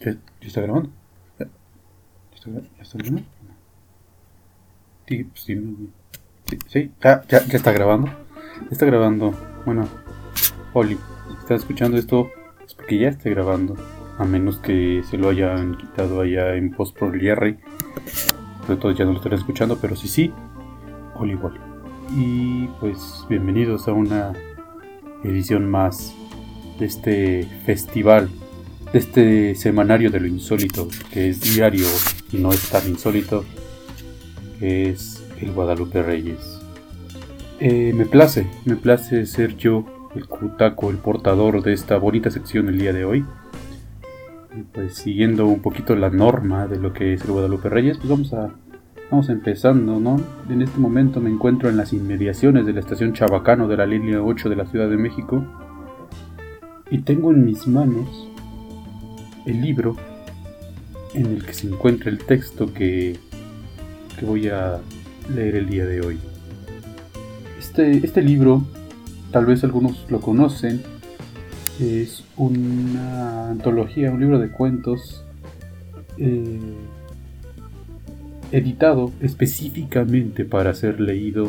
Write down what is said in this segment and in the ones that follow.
¿Ya, está grabando? ¿Ya, está, gra- ya está grabando? Sí, pues sí, sí, ya, ya, está grabando. Ya está grabando. Bueno, Oli, si estás escuchando esto, es porque ya está grabando. A menos que se lo hayan quitado allá en post pro Jerry. Pero todos ya no lo estarán escuchando, pero sí, sí. Oli, Oli. Y pues bienvenidos a una edición más de este festival, este semanario de lo insólito, que es diario y no es tan insólito, es el Guadalupe Reyes. Eh, me place, me place ser yo el cutaco, el portador de esta bonita sección el día de hoy. Y pues siguiendo un poquito la norma de lo que es el Guadalupe Reyes, pues vamos a Vamos empezando, ¿no? En este momento me encuentro en las inmediaciones de la estación Chabacano de la línea 8 de la Ciudad de México y tengo en mis manos el libro en el que se encuentra el texto que, voy a leer el día de hoy. Este, este libro, tal vez algunos lo conocen, es una antología, un libro de cuentos eh, editado específicamente para ser leído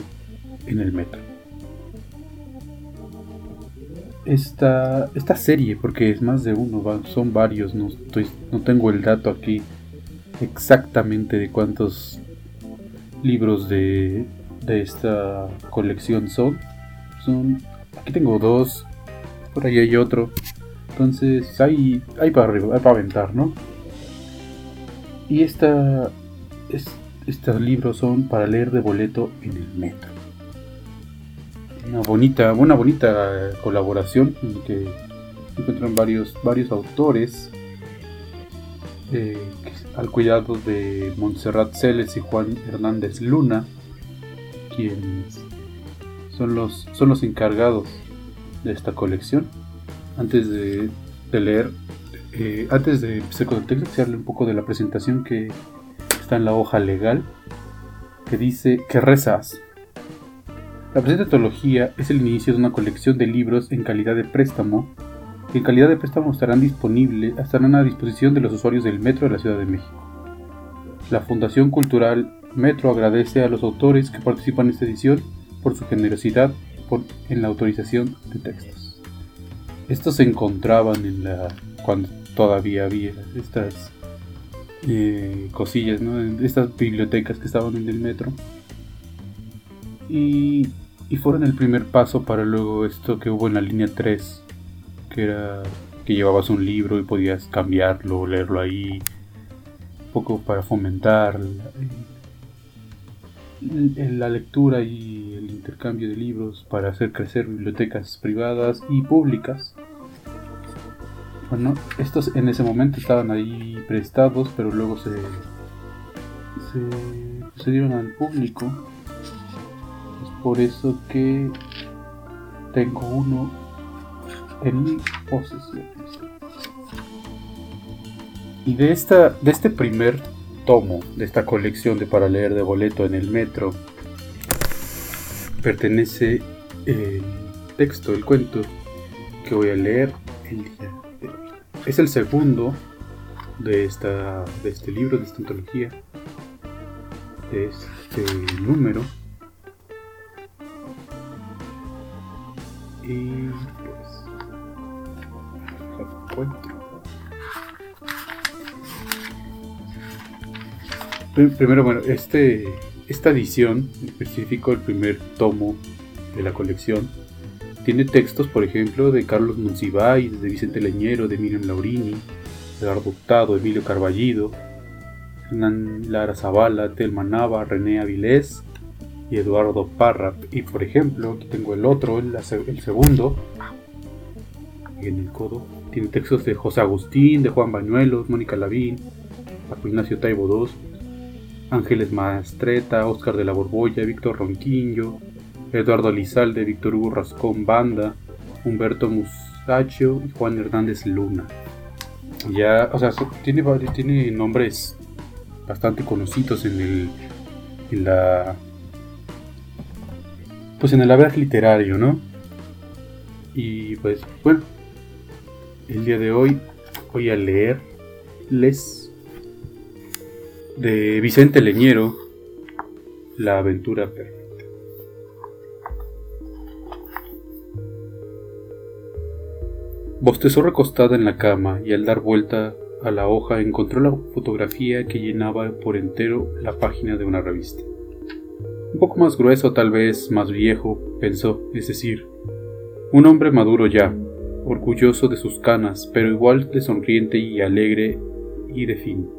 en el metro. Esta, esta serie, porque es más de uno, son varios, no, estoy, no tengo el dato aquí exactamente de cuántos libros de, de esta colección son. Son, aquí tengo dos, por ahí hay otro. Entonces hay, hay para arriba, hay para aventar, ¿no? Y esta, es- estos libros son para leer de boleto en el metro. Una bonita, bonita colaboración en que encuentran varios, varios autores eh, al cuidado de Montserrat Celes y Juan Hernández Luna, quienes son los, son los encargados de esta colección. Antes de, leer, eh, antes de empezar con el texto, quisiera un poco de la presentación que está en la hoja legal que dice que rezas. La presente antología es el inicio de una colección de libros en calidad de préstamo que en calidad de préstamo estarán disponibles, estarán a disposición de los usuarios del metro de la Ciudad de México. La Fundación Cultural Metro agradece a los autores que participan en esta edición por su generosidad por- en la autorización de textos. Estos se encontraban en la cuando todavía había estas eh, cosillas, ¿no? Estas bibliotecas que estaban en el metro. Y, y fueron el primer paso para luego esto que hubo en la línea 3, que era que llevabas un libro y podías cambiarlo, leerlo ahí, un poco para fomentar la, la lectura y el intercambio de libros para hacer crecer bibliotecas privadas y públicas. Bueno, estos en ese momento estaban ahí prestados, pero luego se, se, se dieron al público. Por eso que tengo uno en mi posesión. Y de, esta, de este primer tomo, de esta colección de para leer de boleto en el metro, pertenece el texto, el cuento que voy a leer el día de hoy. Es el segundo de, esta, de este libro, de esta antología, de este número. Y pues, Primero, bueno, este, esta edición, en específico el primer tomo de la colección, tiene textos, por ejemplo, de Carlos Monsiváis, de Vicente Leñero, de Miriam Laurini, Eduardo Hurtado, Emilio Carballido, Hernán Lara Zavala, Telma Nava, René Avilés y Eduardo Parra. Y por ejemplo, aquí tengo el otro, el, segundo, en el codo, tiene textos de José Agustín, de Juan Bañuelos, Mónica Lavín, Paco Ignacio Taibo II, Ángeles Maestreta, Óscar de la Borbolla, Víctor Ronquillo, Eduardo Lizalde, Víctor Hugo Rascón Banda, Humberto Musacchio y Juan Hernández Luna. Ya, o sea, tiene tiene nombres bastante conocidos en el, en la, pues en el haber literario, ¿no? Y pues, bueno, el día de hoy voy a leer Les de Vicente Leñero, La aventura perfecta. Bostezó recostada en la cama y al dar vuelta a la hoja encontró la fotografía que llenaba por entero la página de una revista. Un poco más grueso, tal vez más viejo, pensó, es decir, un hombre maduro ya, orgulloso de sus canas, pero igual de sonriente y alegre y de fin.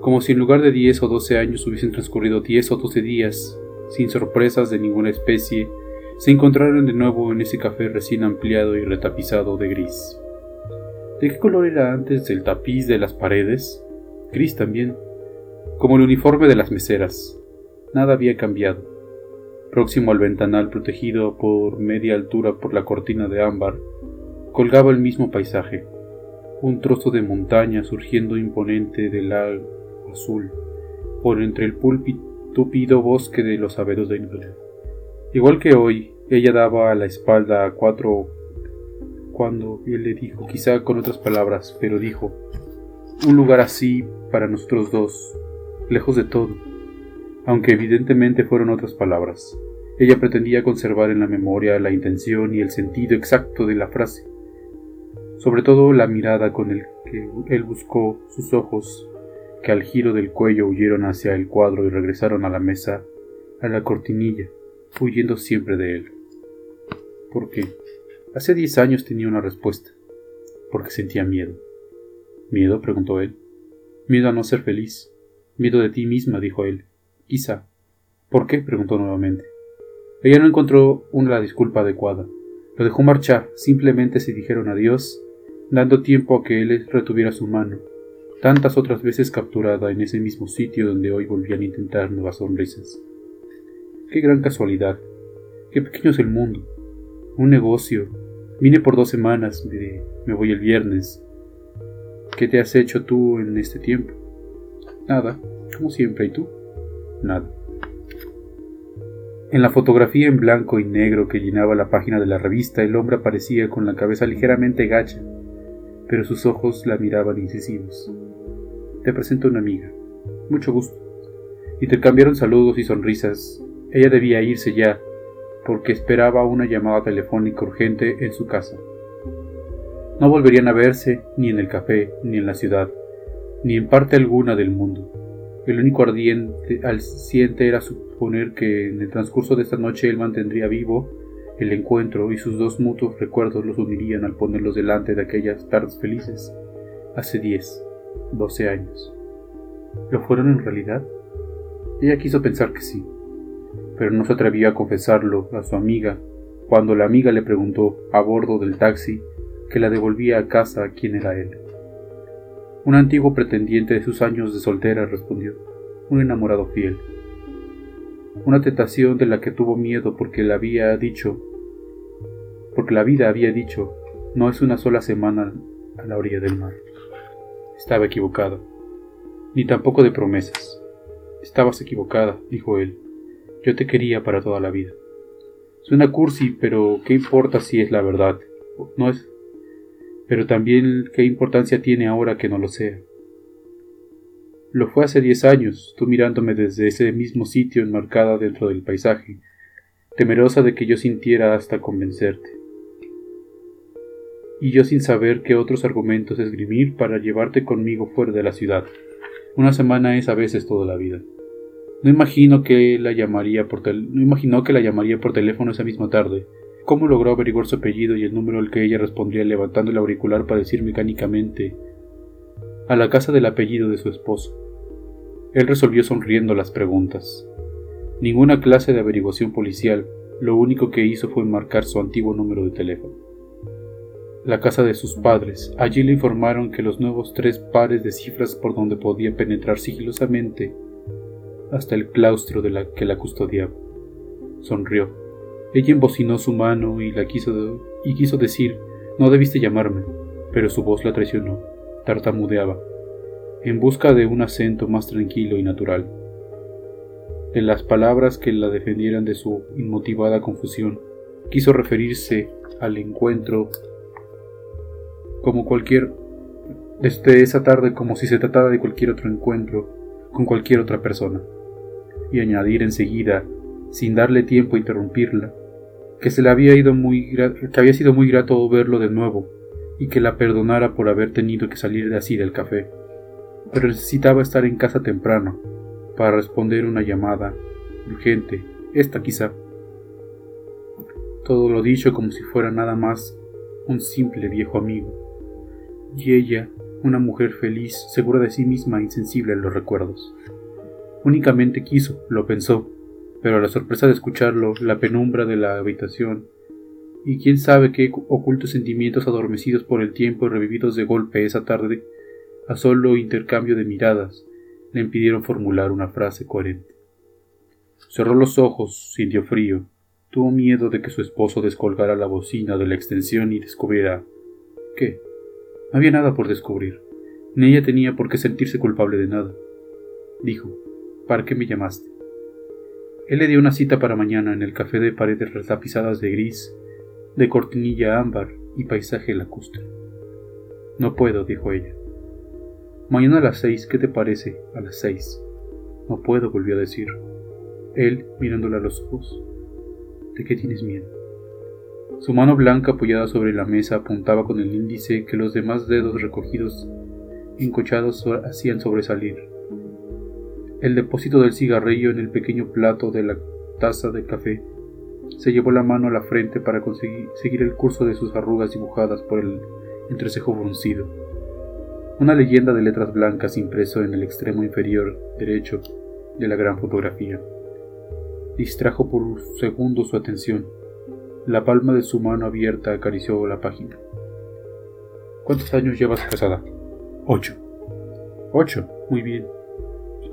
Como si en lugar de diez o doce años hubiesen transcurrido diez o doce días, sin sorpresas de ninguna especie, se encontraron de nuevo en ese café recién ampliado y retapizado de gris. ¿De qué color era antes el tapiz de las paredes? Gris también, como el uniforme de las meseras. Nada había cambiado. Próximo al ventanal protegido por media altura por la cortina de ámbar, colgaba el mismo paisaje, un trozo de montaña surgiendo imponente del lago azul, por entre el tupido bosque de los abetos de Inglaterra. Igual que hoy, ella daba a la espalda a cuatro cuando él le dijo, quizá con otras palabras, pero dijo, un lugar así para nosotros dos, lejos de todo, aunque evidentemente fueron otras palabras. Ella pretendía conservar en la memoria la intención y el sentido exacto de la frase, sobre todo la mirada con el que él buscó sus ojos, que al giro del cuello huyeron hacia el cuadro y regresaron a la mesa, a la cortinilla huyendo siempre de él. ¿Por qué? Hace diez años tenía una respuesta. Porque sentía miedo. ¿Miedo? preguntó él. Miedo a no ser feliz. Miedo de ti misma, dijo él. Quizá. ¿Por qué? preguntó nuevamente. Ella no encontró una disculpa adecuada. Lo dejó marchar, simplemente se dijeron adiós, dando tiempo a que él retuviera su mano, tantas otras veces capturada en ese mismo sitio donde hoy volvían a intentar nuevas sonrisas. Qué gran casualidad. Qué pequeño es el mundo. Un negocio. Vine por dos semanas, me, voy el viernes. ¿Qué te has hecho tú en este tiempo? Nada, como siempre, ¿y tú? Nada. En la fotografía en blanco y negro que llenaba la página de la revista, el hombre aparecía con la cabeza ligeramente gacha, pero sus ojos la miraban incisivos. Te presento a una amiga. Mucho gusto. Intercambiaron saludos y sonrisas, ella debía irse ya, porque esperaba una llamada telefónica urgente en su casa. No volverían a verse ni en el café, ni en la ciudad, ni en parte alguna del mundo. El único ardiente alciente era suponer que en el transcurso de esta noche él mantendría vivo el encuentro y sus dos mutuos recuerdos los unirían al ponerlos delante de aquellas tardes felices, hace diez, doce años. ¿Lo fueron en realidad? Ella quiso pensar que sí pero no se atrevió a confesarlo a su amiga cuando la amiga le preguntó a bordo del taxi que la devolvía a casa quién era él. Un antiguo pretendiente de sus años de soltera respondió, un enamorado fiel. Una tentación de la que tuvo miedo porque la había dicho, porque la vida había dicho, no es una sola semana a la orilla del mar. Estaba equivocada, ni tampoco de promesas. Estabas equivocada, dijo él. Yo te quería para toda la vida. Suena cursi, pero ¿qué importa si es la verdad? No es. Pero también, ¿qué importancia tiene ahora que no lo sea? Lo fue hace diez años, tú mirándome desde ese mismo sitio enmarcada dentro del paisaje, temerosa de que yo sintiera hasta convencerte. Y yo sin saber qué otros argumentos esgrimir para llevarte conmigo fuera de la ciudad. Una semana es a veces toda la vida. No imagino que la llamaría por no imaginó que la llamaría por teléfono esa misma tarde. ¿Cómo logró averiguar su apellido y el número al que ella respondría levantando el auricular para decir mecánicamente a la casa del apellido de su esposo? Él resolvió sonriendo las preguntas. Ninguna clase de averiguación policial, lo único que hizo fue marcar su antiguo número de teléfono. La casa de sus padres. Allí le informaron que los nuevos tres pares de cifras por donde podía penetrar sigilosamente hasta el claustro de la que la custodiaba. Sonrió. Ella embocinó su mano y la quiso y quiso decir no debiste llamarme, pero su voz la traicionó. Tartamudeaba, en busca de un acento más tranquilo y natural. De las palabras que la defendieran de su inmotivada confusión, quiso referirse al encuentro como cualquier desde esa tarde como si se tratara de cualquier otro encuentro con cualquier otra persona, y añadir enseguida, sin darle tiempo a interrumpirla, que se le había ido muy que había sido muy grato verlo de nuevo y que la perdonara por haber tenido que salir de así del café, pero necesitaba estar en casa temprano para responder una llamada urgente, esta quizá. Todo lo dicho como si fuera nada más un simple viejo amigo, y ella una mujer feliz, segura de sí misma e insensible a los recuerdos. Únicamente quiso, lo pensó, pero a la sorpresa de escucharlo, la penumbra de la habitación, y quién sabe qué ocultos sentimientos adormecidos por el tiempo y revividos de golpe esa tarde, a solo intercambio de miradas, le impidieron formular una frase coherente. Cerró los ojos, sintió frío, tuvo miedo de que su esposo descolgara la bocina de la extensión y descubriera. ¿Qué? No había nada por descubrir, ni ella tenía por qué sentirse culpable de nada. Dijo, ¿para qué me llamaste? Él le dio una cita para mañana en el café de paredes retapizadas de gris, de cortinilla ámbar y paisaje lacustre. No puedo, dijo ella. Mañana a las seis, ¿qué te parece? A las seis. No puedo, volvió a decir. Él, mirándole a los ojos. ¿De qué tienes miedo? Su mano blanca apoyada sobre la mesa apuntaba con el índice que los demás dedos recogidos encochados hacían sobresalir. El depósito del cigarrillo en el pequeño plato de la taza de café se llevó la mano a la frente para conseguir seguir el curso de sus arrugas dibujadas por el entrecejo fruncido. Una leyenda de letras blancas impreso en el extremo inferior derecho de la gran fotografía. Distrajo por un segundo su atención la palma de su mano abierta acarició la página. ¿Cuántos años llevas casada? Ocho. Ocho, muy bien.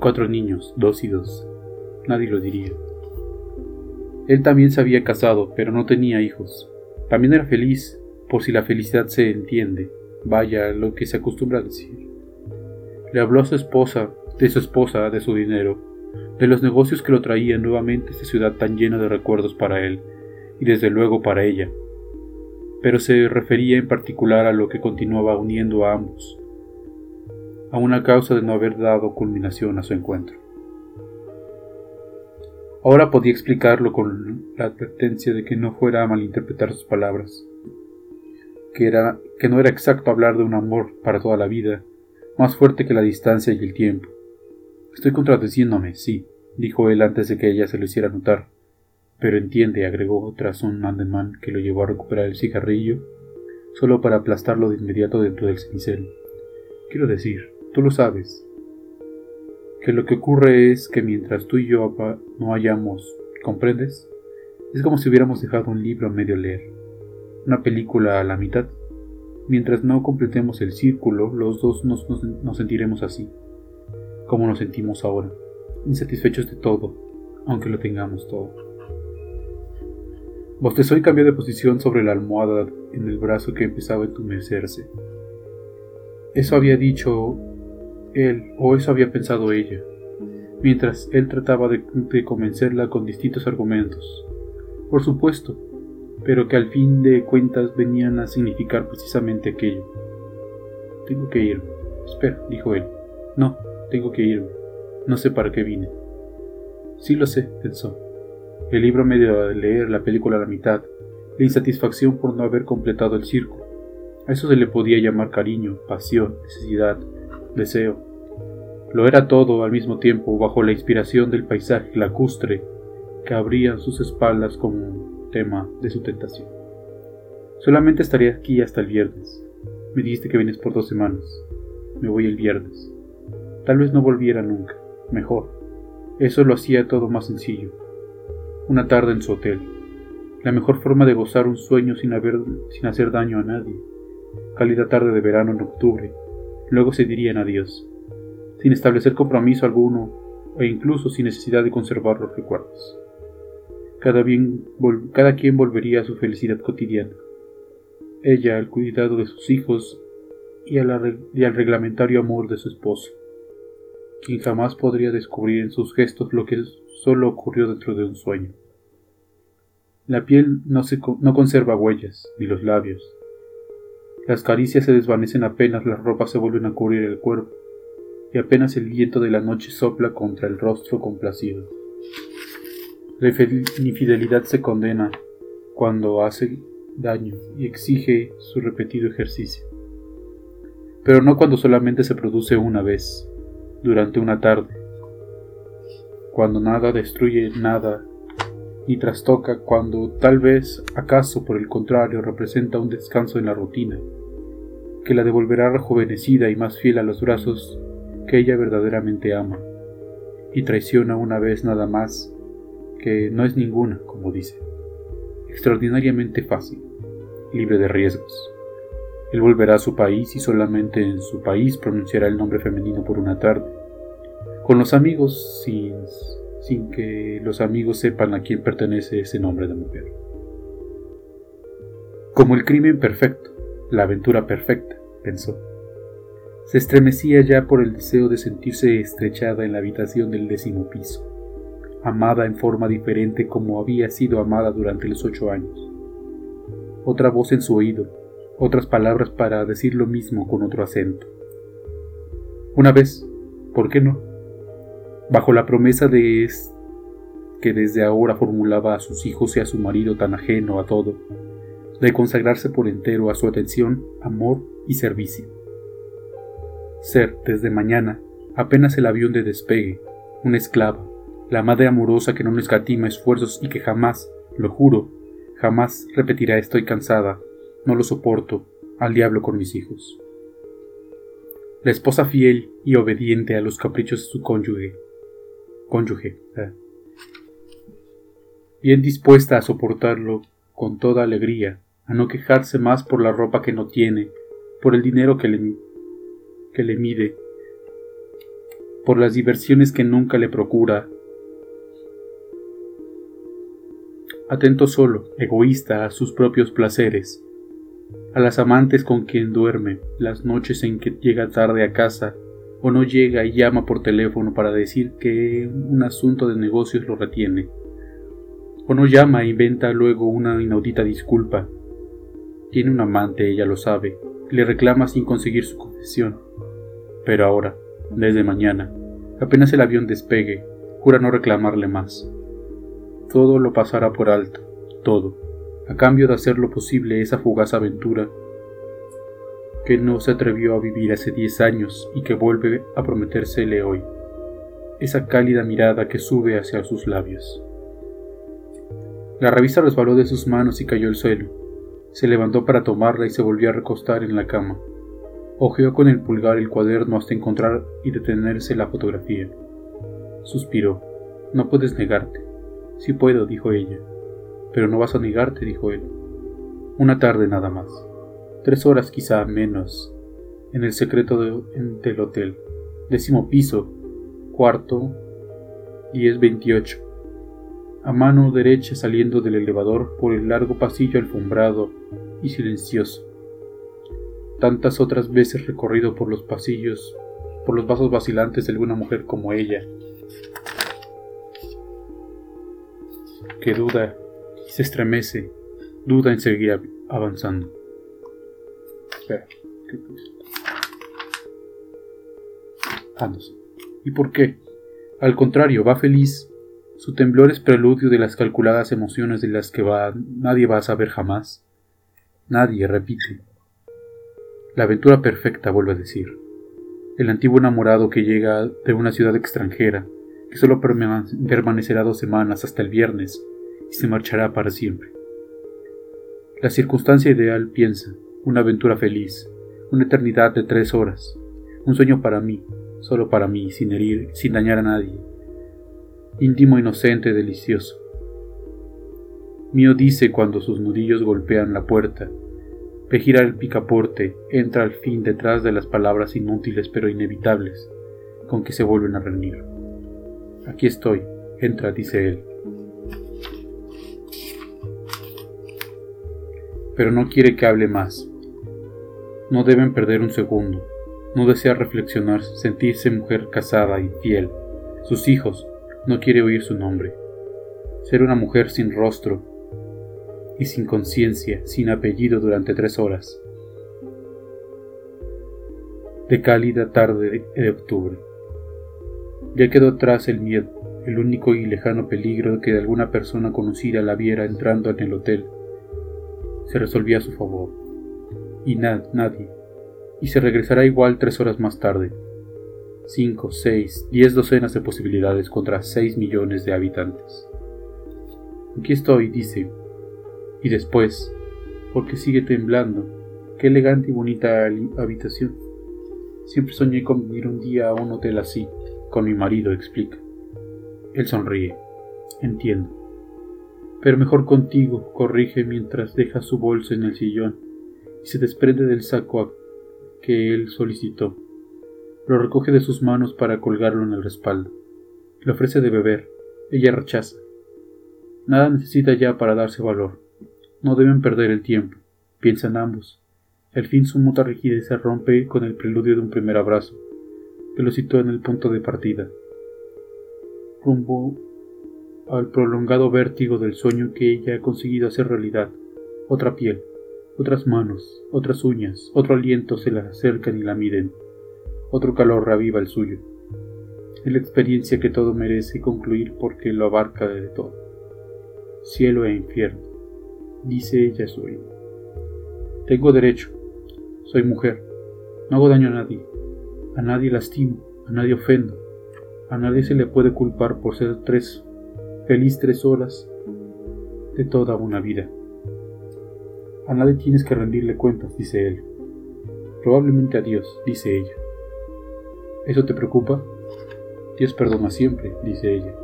Cuatro niños, dos y dos. Nadie lo diría. Él también se había casado, pero no tenía hijos. También era feliz, por si la felicidad se entiende. Vaya, lo que se acostumbra a decir. Le habló a su esposa, de su esposa, de su dinero, de los negocios que lo traían nuevamente a esta ciudad tan llena de recuerdos para él, y desde luego para ella, pero se refería en particular a lo que continuaba uniendo a ambos, a una causa de no haber dado culminación a su encuentro. Ahora podía explicarlo con la advertencia de que no fuera a malinterpretar sus palabras, que, era, que no era exacto hablar de un amor para toda la vida, más fuerte que la distancia y el tiempo. Estoy contradeciéndome, sí, dijo él antes de que ella se lo hiciera notar. Pero entiende, agregó tras un ademán que lo llevó a recuperar el cigarrillo, solo para aplastarlo de inmediato dentro del cenicero. Quiero decir, tú lo sabes, que lo que ocurre es que mientras tú y yo no hayamos, ¿comprendes? Es como si hubiéramos dejado un libro a medio leer, una película a la mitad. Mientras no completemos el círculo, los dos nos, nos sentiremos así, como nos sentimos ahora, insatisfechos de todo, aunque lo tengamos todo. Bostezó y cambió de posición sobre la almohada en el brazo que empezaba a entumecerse. Eso había dicho él, o eso había pensado ella, mientras él trataba de, convencerla con distintos argumentos. Por supuesto, pero que al fin de cuentas venían a significar precisamente aquello. Tengo que irme. Espera, dijo él. No, tengo que irme. No sé para qué vine. Sí lo sé, pensó el libro medio de leer, la película a la mitad, la insatisfacción por no haber completado el círculo. A eso se le podía llamar cariño, pasión, necesidad, deseo. Lo era todo al mismo tiempo bajo la inspiración del paisaje lacustre que abría sus espaldas como tema de su tentación. Solamente estaré aquí hasta el viernes. Me dijiste que vienes por dos semanas. Me voy el viernes. Tal vez no volviera nunca. Mejor. Eso lo hacía todo más sencillo una tarde en su hotel. La mejor forma de gozar un sueño sin, haber, sin hacer daño a nadie. Cálida tarde de verano en octubre. Luego se dirían adiós, sin establecer compromiso alguno e incluso sin necesidad de conservar los recuerdos. Cada, bien, cada quien volvería a su felicidad cotidiana. Ella al cuidado de sus hijos y, al reglamentario amor de su esposo, quien jamás podría descubrir en sus gestos lo que solo ocurrió dentro de un sueño. La piel no conserva huellas, ni los labios. Las caricias se desvanecen apenas las ropas se vuelven a cubrir el cuerpo, y apenas el viento de la noche sopla contra el rostro complacido. La infidelidad se condena cuando hace daño y exige su repetido ejercicio. Pero no cuando solamente se produce una vez, durante una tarde, cuando nada destruye nada y trastoca cuando tal vez, acaso por el contrario, representa un descanso en la rutina, que la devolverá rejuvenecida y más fiel a los brazos que ella verdaderamente ama, y traiciona una vez nada más, que no es ninguna, como dice, extraordinariamente fácil, libre de riesgos. Él volverá a su país y solamente en su país pronunciará el nombre femenino por una tarde, con los amigos sin sin que los amigos sepan a quién pertenece ese nombre de mujer. Como el crimen perfecto, la aventura perfecta, pensó. Se estremecía ya por el deseo de sentirse estrechada en la habitación del décimo piso, amada en forma diferente como había sido amada durante los ocho años. Otra voz en su oído, otras palabras para decir lo mismo con otro acento. Una vez, ¿por qué no? Bajo la promesa de que desde ahora formulaba a sus hijos y a su marido tan ajeno a todo, de consagrarse por entero a su atención, amor y servicio. Ser, desde mañana, apenas el avión de despegue, una esclava, la madre amorosa que no escatima esfuerzos y que jamás, lo juro, jamás repetirá estoy cansada, no lo soporto, al diablo con mis hijos. La esposa fiel y obediente a los caprichos de su cónyuge, cónyuge, bien dispuesta a soportarlo con toda alegría, a no quejarse más por la ropa que no tiene, por el dinero que le, que le mide, por las diversiones que nunca le procura. Atento solo, egoísta a sus propios placeres, a las amantes con quien duerme, las noches en que llega tarde a casa, o no llega y llama por teléfono para decir que un asunto de negocios lo retiene, o no llama e inventa luego una inaudita disculpa. Tiene un amante, ella lo sabe, le reclama sin conseguir su confesión. Pero ahora, desde mañana, apenas el avión despegue, jura no reclamarle más. Todo lo pasará por alto, todo, a cambio de hacer lo posible esa fugaz aventura que no se atrevió a vivir hace diez años y que vuelve a prometérsele hoy, esa cálida mirada que sube hacia sus labios. La revista resbaló de sus manos y cayó al suelo. Se levantó para tomarla y se volvió a recostar en la cama. Ojeó con el pulgar el cuaderno hasta encontrar y detenerse la fotografía. Suspiró. No puedes negarte. Sí puedo, dijo ella. Pero no vas a negarte, dijo él. Una tarde nada más tres horas quizá menos, en el secreto del hotel. Décimo piso, cuarto, 1028. A mano derecha saliendo del elevador por el largo pasillo alfombrado y silencioso. Tantas otras veces recorrido por los pasillos, por los vasos vacilantes de alguna mujer como ella, que duda y se estremece, duda en seguir avanzando. Ah, ¿Y por qué? Al contrario, va feliz. Su temblor es preludio de las calculadas emociones de las que va, nadie va a saber jamás. Nadie, repite. La aventura perfecta, vuelve a decir. El antiguo enamorado que llega de una ciudad extranjera, que solo permanecerá dos semanas hasta el viernes y se marchará para siempre. La circunstancia ideal, piensa, una aventura feliz, una eternidad de tres horas, un sueño para mí, solo para mí, sin herir, sin dañar a nadie, íntimo, inocente, delicioso. Mío dice cuando sus nudillos golpean la puerta, ve gira el picaporte, entra al fin detrás de las palabras inútiles pero inevitables, con que se vuelven a reunir. Aquí estoy, entra, dice él. Pero no quiere que hable más. No deben perder un segundo. No desea reflexionar, sentirse mujer casada y fiel. Sus hijos, no quiere oír su nombre. Ser una mujer sin rostro y sin conciencia, sin apellido durante tres horas. de cálida tarde de octubre. Ya quedó atrás el miedo, el único y lejano peligro de que alguna persona conocida la viera entrando en el hotel. Se resolvía a su favor. Y nadie. Y se regresará igual tres horas más tarde. Cinco, seis, diez docenas de posibilidades contra seis millones de habitantes. Aquí estoy, dice. Y después, porque sigue temblando, qué elegante y bonita habitación. Siempre soñé con venir un día a un hotel así, con mi marido, explica. Él sonríe. Entiendo. Pero mejor contigo, corrige mientras deja su bolsa en el sillón y se desprende del saco que él solicitó. Lo recoge de sus manos para colgarlo en el respaldo. Le ofrece de beber. Ella rechaza. Nada necesita ya para darse valor. No deben perder el tiempo, piensan ambos. Al fin su muta rigidez se rompe con el preludio de un primer abrazo, que lo sitúa en el punto de partida, rumbo al prolongado vértigo del sueño que ella ha conseguido hacer realidad. Otra piel, otras manos, otras uñas, otro aliento se la acercan y la miden, otro calor reviva el suyo. Es la experiencia que todo merece concluir porque lo abarca de todo. Cielo e infierno, dice ella soy. Tengo derecho, soy mujer, no hago daño a nadie, a nadie lastimo, a nadie ofendo, a nadie se le puede culpar por ser tres, feliz tres horas de toda una vida. A nadie tienes que rendirle cuentas, dice él. Probablemente a Dios, dice ella. ¿Eso te preocupa? Dios perdona siempre, dice ella.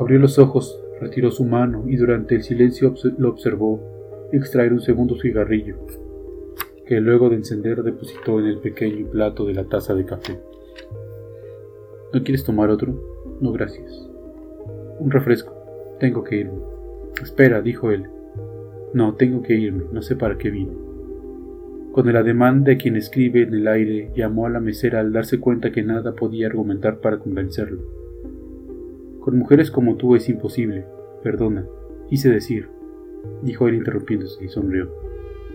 Abrió los ojos, retiró su mano y durante el silencio lo observó extraer un segundo cigarrillo, que luego de encender depositó en el pequeño plato de la taza de café. ¿No quieres tomar otro? No, gracias. Un refresco. Tengo que irme. Espera, dijo él. No, tengo que irme. No sé para qué vine. Con el ademán de quien escribe en el aire, llamó a la mesera al darse cuenta que nada podía argumentar para convencerlo. Con mujeres como tú es imposible. Perdona, quise decir, dijo él interrumpiéndose y sonrió.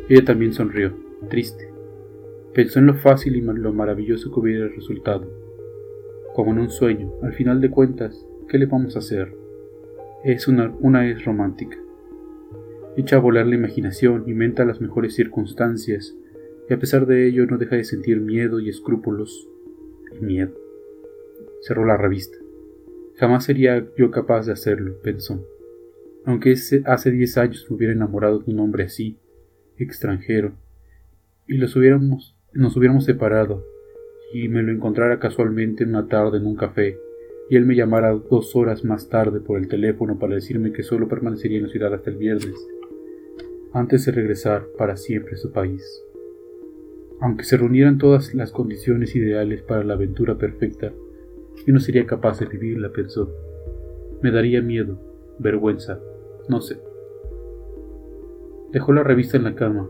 Ella también sonrió, triste. Pensó en lo fácil y lo maravilloso que hubiera resultado. Como en un sueño, al final de cuentas, ¿qué le vamos a hacer? Es una, una es romántica. Echa a volar la imaginación, inventa las mejores circunstancias, y a pesar de ello no deja de sentir miedo y escrúpulos y miedo. Cerró la revista. Jamás sería yo capaz de hacerlo, pensó. Aunque hace diez años me hubiera enamorado de un hombre así, extranjero, y los hubiéramos, nos hubiéramos separado, y me lo encontrara casualmente una tarde en un café, y él me llamara dos horas más tarde por el teléfono para decirme que solo permanecería en la ciudad hasta el viernes, antes de regresar para siempre a su país. Aunque se reunieran todas las condiciones ideales para la aventura perfecta, yo no sería capaz de vivirla, pensó. Me daría miedo, vergüenza, no sé. Dejó la revista en la cama.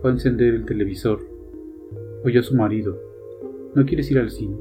Fue a encender el televisor. Oyó a su marido. ¿No quieres ir al cine?